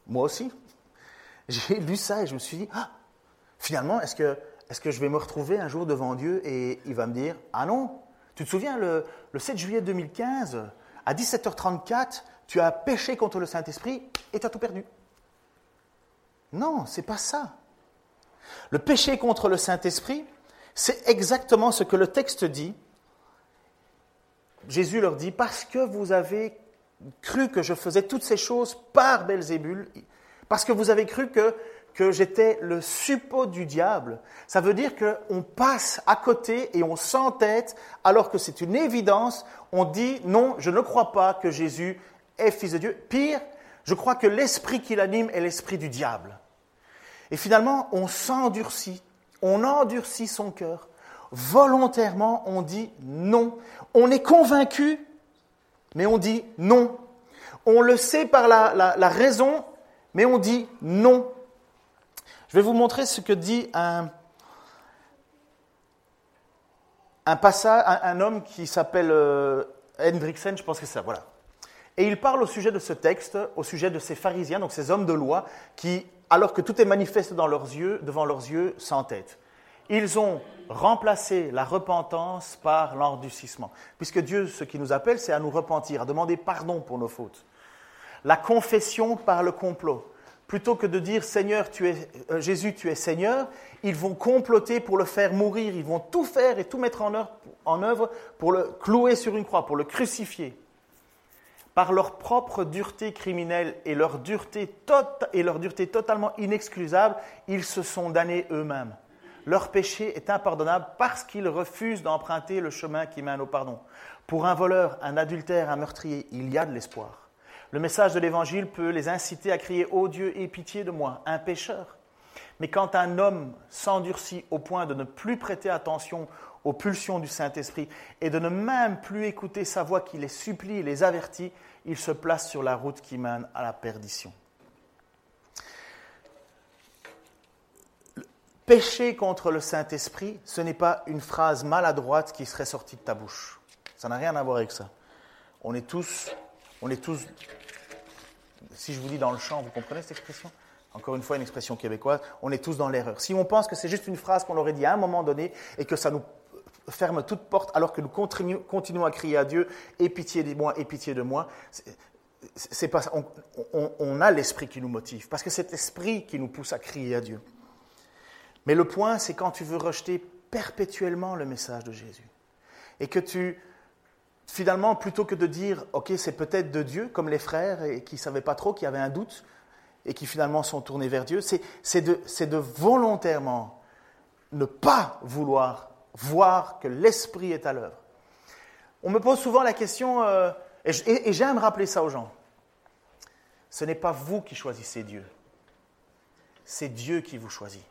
Moi aussi. J'ai lu ça et je me suis dit, ah, finalement, est-ce que, je vais me retrouver un jour devant Dieu et il va me dire, ah non, tu te souviens, le 7 juillet 2015, à 17h34, tu as péché contre le Saint-Esprit et tu as tout perdu. Non, c'est pas ça. Le péché contre le Saint-Esprit, c'est exactement ce que le texte dit. Jésus leur dit parce que vous avez cru que je faisais toutes ces choses par Belzébul, parce que vous avez cru que que j'étais le suppôt du diable. Ça veut dire qu'on passe à côté et on s'entête alors que c'est une évidence. On dit non, je ne crois pas que Jésus est fils de Dieu. Pire, je crois que l'esprit qui l'anime est l'esprit du diable. Et finalement, on s'endurcit, on endurcit son cœur. Volontairement, on dit non. On est convaincu, mais on dit non. On le sait par la, la raison, mais on dit non. Je vais vous montrer ce que dit un, homme qui s'appelle euh, je pense que c'est ça, voilà. Et il parle au sujet de ce texte, au sujet de ces pharisiens, donc ces hommes de loi, qui, alors que tout est manifeste dans leurs yeux, devant leurs yeux, s'entêtent. Ils ont remplacé la repentance par l'endurcissement. Puisque Dieu, ce qui nous appelle, c'est à nous repentir, à demander pardon pour nos fautes. La confession par le complot plutôt que de dire Seigneur, tu es, euh, Jésus, tu es Seigneur, ils vont comploter pour le faire mourir, ils vont tout faire et tout mettre en œuvre, pour le clouer sur une croix, pour le crucifier. Par leur propre dureté criminelle et leur dureté, et leur dureté totalement inexcusable, ils se sont damnés eux-mêmes. Leur péché est impardonnable parce qu'ils refusent d'emprunter le chemin qui mène au pardon. Pour un voleur, un adultère, un meurtrier, il y a de l'espoir. Le message de l'Évangile peut les inciter à crier Ô Dieu, aie pitié de moi, un pécheur. Mais quand un homme s'endurcit au point de ne plus prêter attention aux pulsions du Saint-Esprit et de ne même plus écouter sa voix qui les supplie et les avertit, il se place sur la route qui mène à la perdition. Pécher contre le Saint-Esprit, ce n'est pas une phrase maladroite qui serait sortie de ta bouche. Ça n'a rien à voir avec ça. On est tous, on est tous si je vous dis dans le champ, vous comprenez cette expression? Encore une fois, une expression québécoise, on est tous dans l'erreur. Si on pense que c'est juste une phrase qu'on aurait dit à un moment donné et que ça nous ferme toute porte alors que nous continuons à crier à Dieu, aie pitié de moi, aie pitié de moi, c'est pas on, on a l'esprit qui nous motive, parce que c'est l'esprit qui nous pousse à crier à Dieu. Mais le point, c'est quand tu veux rejeter perpétuellement le message de Jésus et que tu finalement, plutôt que de dire, OK, c'est peut-être de Dieu, comme les frères et qui ne savaient pas trop, qui avaient un doute, et qui finalement sont tournés vers Dieu, c'est de, volontairement ne pas vouloir voir que l'Esprit est à l'œuvre. On me pose souvent la question, euh, et j'aime rappeler ça aux gens, ce n'est pas vous qui choisissez Dieu, c'est Dieu qui vous choisit.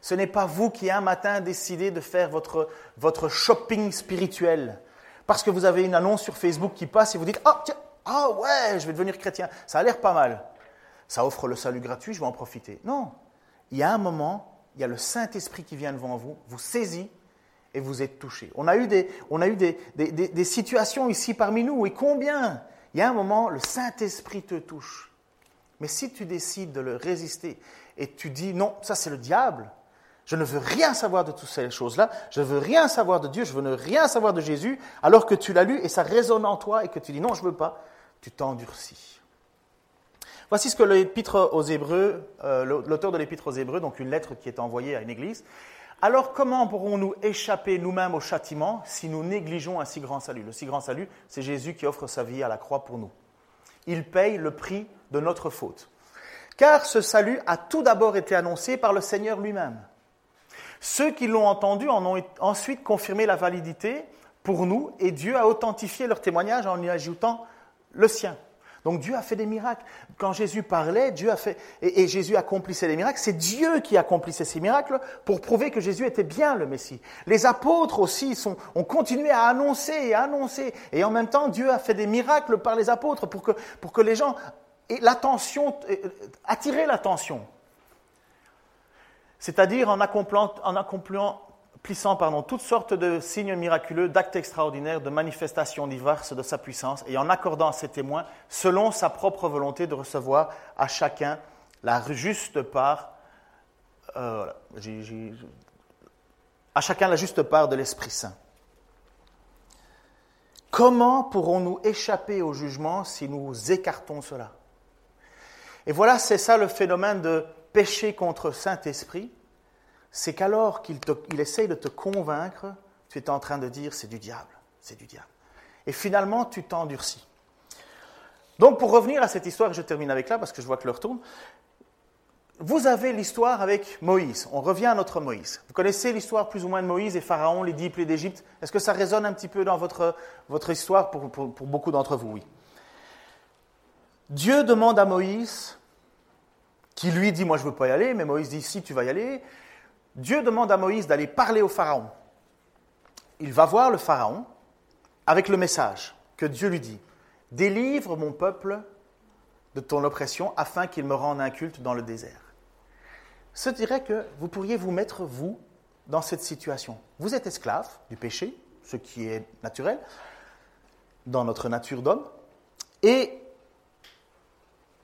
Ce n'est pas vous qui un matin décidez de faire votre shopping spirituel parce que vous avez une annonce sur Facebook qui passe et vous dites Ah, ah ouais, je vais devenir chrétien. Ça a l'air pas mal. Ça offre le salut gratuit, je vais en profiter. Non. Il y a un moment, il y a le Saint-Esprit qui vient devant vous, vous saisit et vous êtes touché. On a eu des, on a eu des, des, des situations ici parmi nous, et combien? Il y a un moment, le Saint-Esprit te touche. Mais si tu décides de le résister et tu dis non, ça c'est le diable, je ne veux rien savoir de toutes ces choses-là. Je ne veux rien savoir de Dieu. Je veux rien savoir de Jésus. Alors que tu l'as lu et ça résonne en toi et que tu dis non, je ne veux pas. Tu t'endurcis. Voici ce que l'épître aux Hébreux, euh, l'auteur de l'épître aux Hébreux, donc une lettre qui est envoyée à une église. Alors comment pourrons-nous échapper nous-mêmes au châtiment si nous négligeons un si grand salut? Le si grand salut, c'est Jésus qui offre sa vie à la croix pour nous. Il paye le prix de notre faute. Car ce salut a tout d'abord été annoncé par le Seigneur lui-même. Ceux qui l'ont entendu en ont ensuite confirmé la validité pour nous et Dieu a authentifié leur témoignage en y ajoutant le sien. Donc Dieu a fait des miracles. Quand Jésus parlait, Dieu et, Jésus accomplissait des miracles. C'est Dieu qui accomplissait ces miracles pour prouver que Jésus était bien le Messie. Les apôtres aussi ont continué à annoncer et annoncer. Et en même temps, Dieu a fait des miracles par les apôtres pour que, pour que les gens aient l'attention, attirer l'attention. C'est-à-dire en accomplant, en accomplant plissant pardon, toutes sortes de signes miraculeux, d'actes extraordinaires, de manifestations diverses de sa puissance, et en accordant à ses témoins, selon sa propre volonté, de recevoir à chacun la juste part, euh, à chacun la juste part de l'Esprit Saint. Comment pourrons-nous échapper au jugement si nous écartons cela? Et voilà, c'est ça le phénomène de péché contre Saint-Esprit c'est qu'alors qu'il essaye de te convaincre, tu es en train de dire c'est du diable, c'est du diable. Et finalement, tu t'endurcis. Donc, pour revenir à cette histoire, je termine avec là parce que je vois que l'heure tourne. Vous avez l'histoire avec Moïse. On revient à notre Moïse. Vous connaissez l'histoire plus ou moins de Moïse et Pharaon, les dix plaies d'Égypte? Est-ce que ça résonne un petit peu dans votre, votre histoire pour, pour beaucoup d'entre vous? Oui. Dieu demande à Moïse, qui lui dit Moi je ne veux pas y aller, mais Moïse dit Si tu vas y aller. Dieu demande à Moïse d'aller parler au Pharaon. Il va voir le Pharaon avec le message que Dieu lui dit. Délivre mon peuple de ton oppression afin qu'il me rende un culte dans le désert. Ce dirait que vous pourriez vous mettre, vous, dans cette situation. Vous êtes esclave du péché, ce qui est naturel, dans notre nature d'homme, et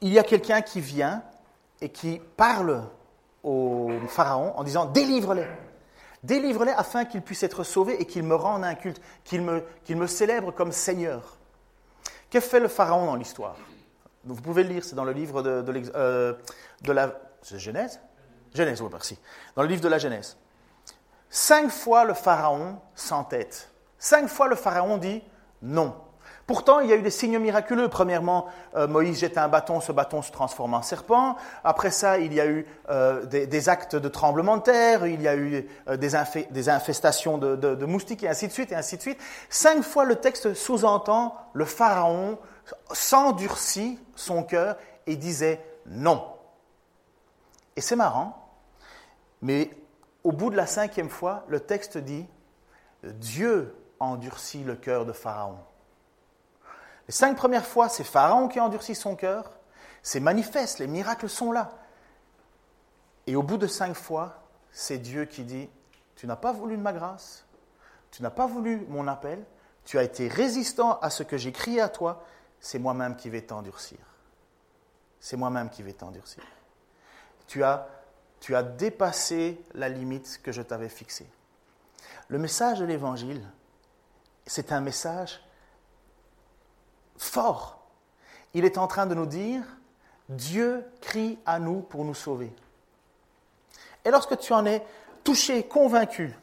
il y a quelqu'un qui vient et qui parle au Pharaon en disant Délivre-les Délivre-les afin qu'ils puissent être sauvés et qu'ils me rendent un culte, qu'ils me, célèbrent comme Seigneur. Que fait le Pharaon dans l'histoire? Vous pouvez le lire, c'est dans le livre euh, la Genèse? Genèse, oui, merci. Dans le livre de la Genèse. Cinq fois le Pharaon s'entête. Cinq fois le Pharaon dit non. Pourtant, il y a eu des signes miraculeux. Premièrement, euh, Moïse jette un bâton, ce bâton se transforme en serpent. Après ça, il y a eu euh, des, actes de tremblement de terre, il y a eu euh, des, infestations de, moustiques, et ainsi de suite, et ainsi de suite. Cinq fois, le texte sous-entend le Pharaon s'endurcit son cœur et disait non. Et c'est marrant, mais au bout de la cinquième fois, le texte dit Dieu endurcit le cœur de Pharaon. Les cinq premières fois, c'est Pharaon qui endurcit son cœur. C'est manifeste, les miracles sont là. Et au bout de cinq fois, c'est Dieu qui dit, tu n'as pas voulu de ma grâce, tu n'as pas voulu mon appel, tu as été résistant à ce que j'ai crié à toi, c'est moi-même qui vais t'endurcir. C'est moi-même qui vais t'endurcir. Tu as, tu as dépassé la limite que je t'avais fixée. Le message de l'Évangile, c'est un message fort. Il est en train de nous dire, Dieu crie à nous pour nous sauver. Et lorsque tu en es touché, convaincu,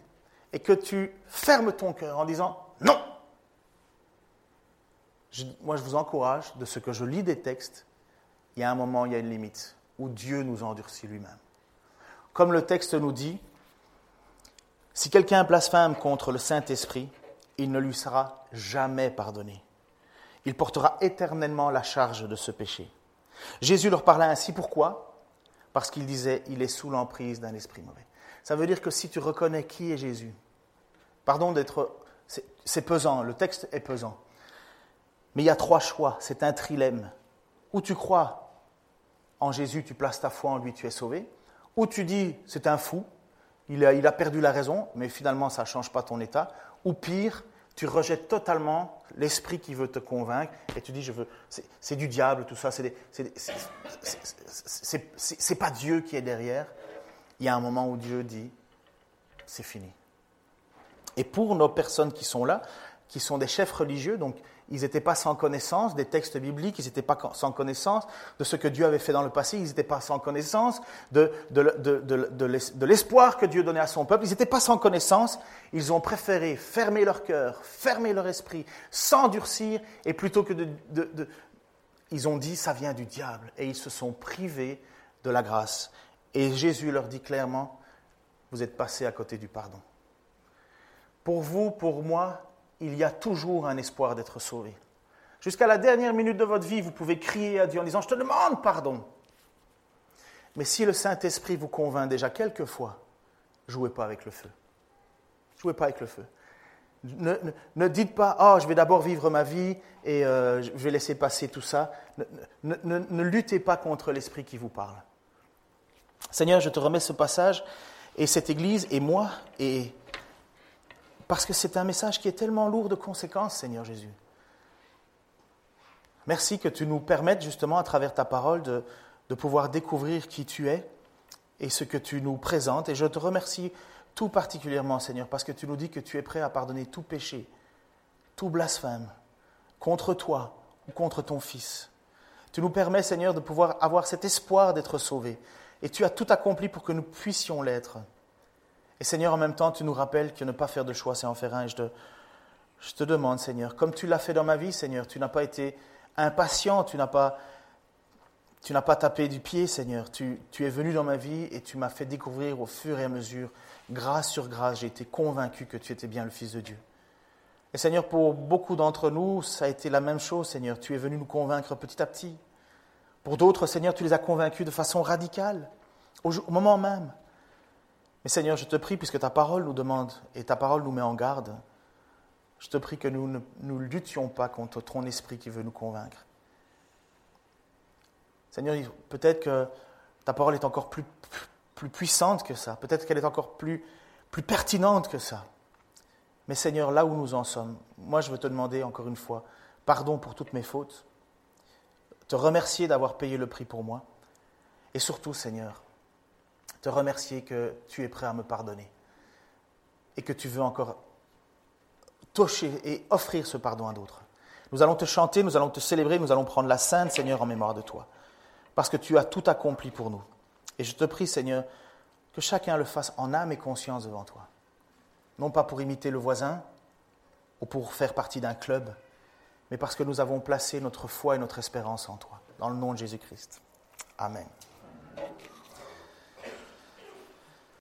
et que tu fermes ton cœur en disant non, moi je vous encourage, de ce que je lis des textes, il y a un moment, il y a une limite, où Dieu nous endurcit lui-même. Comme le texte nous dit, si quelqu'un blasphème contre le Saint-Esprit, il ne lui sera jamais pardonné il portera éternellement la charge de ce péché. Jésus leur parla ainsi, pourquoi? Parce qu'il disait, il est sous l'emprise d'un esprit mauvais. Ça veut dire que si tu reconnais qui est Jésus, pardon d'être... C'est pesant, le texte est pesant. Mais il y a trois choix, c'est un trilemme. Ou tu crois en Jésus, tu places ta foi en lui, tu es sauvé. Ou tu dis, c'est un fou, il a, il a perdu la raison, mais finalement ça ne change pas ton état. Ou pire, tu rejettes totalement l'esprit qui veut te convaincre et tu dis je veux c'est du diable tout ça c'est c'est pas Dieu qui est derrière. Il y a un moment où Dieu dit c'est fini. Et pour nos personnes qui sont là qui sont des chefs religieux donc ils n'étaient pas sans connaissance des textes bibliques, ils n'étaient pas sans connaissance de ce que Dieu avait fait dans le passé, ils n'étaient pas sans connaissance de, de, l'espoir que Dieu donnait à son peuple, ils n'étaient pas sans connaissance, ils ont préféré fermer leur cœur, fermer leur esprit, s'endurcir, et plutôt que de, Ils ont dit, ça vient du diable, et ils se sont privés de la grâce. Et Jésus leur dit clairement, vous êtes passé à côté du pardon. Pour vous, pour moi, il y a toujours un espoir d'être sauvé. Jusqu'à la dernière minute de votre vie, vous pouvez crier à Dieu en disant, je te demande pardon. Mais si le Saint-Esprit vous convainc déjà quelquefois, jouez pas avec le feu. Jouez pas avec le feu. Ne, dites pas, oh, je vais d'abord vivre ma vie et euh, je vais laisser passer tout ça. Ne, luttez pas contre l'Esprit qui vous parle. Seigneur, je te remets ce passage et cette Église et moi, et parce que c'est un message qui est tellement lourd de conséquences, Seigneur Jésus. Merci que tu nous permettes justement à travers ta parole de, de pouvoir découvrir qui tu es et ce que tu nous présentes. Et je te remercie tout particulièrement, Seigneur, parce que tu nous dis que tu es prêt à pardonner tout péché, tout blasphème contre toi ou contre ton Fils. Tu nous permets, Seigneur, de pouvoir avoir cet espoir d'être sauvés. Et tu as tout accompli pour que nous puissions l'être. Et Seigneur, en même temps, tu nous rappelles que ne pas faire de choix, c'est en faire un. Et je te, je te demande, Seigneur, comme tu l'as fait dans ma vie, Seigneur, tu n'as pas été impatient, tu n'as pas tu n'as pas tapé du pied, Seigneur. Tu, es venu dans ma vie et tu m'as fait découvrir au fur et à mesure, grâce sur grâce, j'ai été convaincu que tu étais bien le Fils de Dieu. Et Seigneur, pour beaucoup d'entre nous, ça a été la même chose, Seigneur. Tu es venu nous convaincre petit à petit. Pour d'autres, Seigneur, tu les as convaincus de façon radicale, au, moment même. Mais Seigneur, je te prie, puisque ta parole nous demande et ta parole nous met en garde, je te prie que nous ne nous luttions pas contre ton esprit qui veut nous convaincre. Seigneur, peut-être que ta parole est encore plus, puissante que ça, peut-être qu'elle est encore plus, plus pertinente que ça. Mais Seigneur, là où nous en sommes, moi je veux te demander encore une fois pardon pour toutes mes fautes, te remercier d'avoir payé le prix pour moi, et surtout, Seigneur, te remercier que tu es prêt à me pardonner et que tu veux encore toucher et offrir ce pardon à d'autres. Nous allons te chanter, nous allons te célébrer, nous allons prendre la Sainte, Seigneur, en mémoire de toi parce que tu as tout accompli pour nous. Et je te prie, Seigneur, que chacun le fasse en âme et conscience devant toi. Non pas pour imiter le voisin ou pour faire partie d'un club, mais parce que nous avons placé notre foi et notre espérance en toi. Dans le nom de Jésus-Christ. Amen.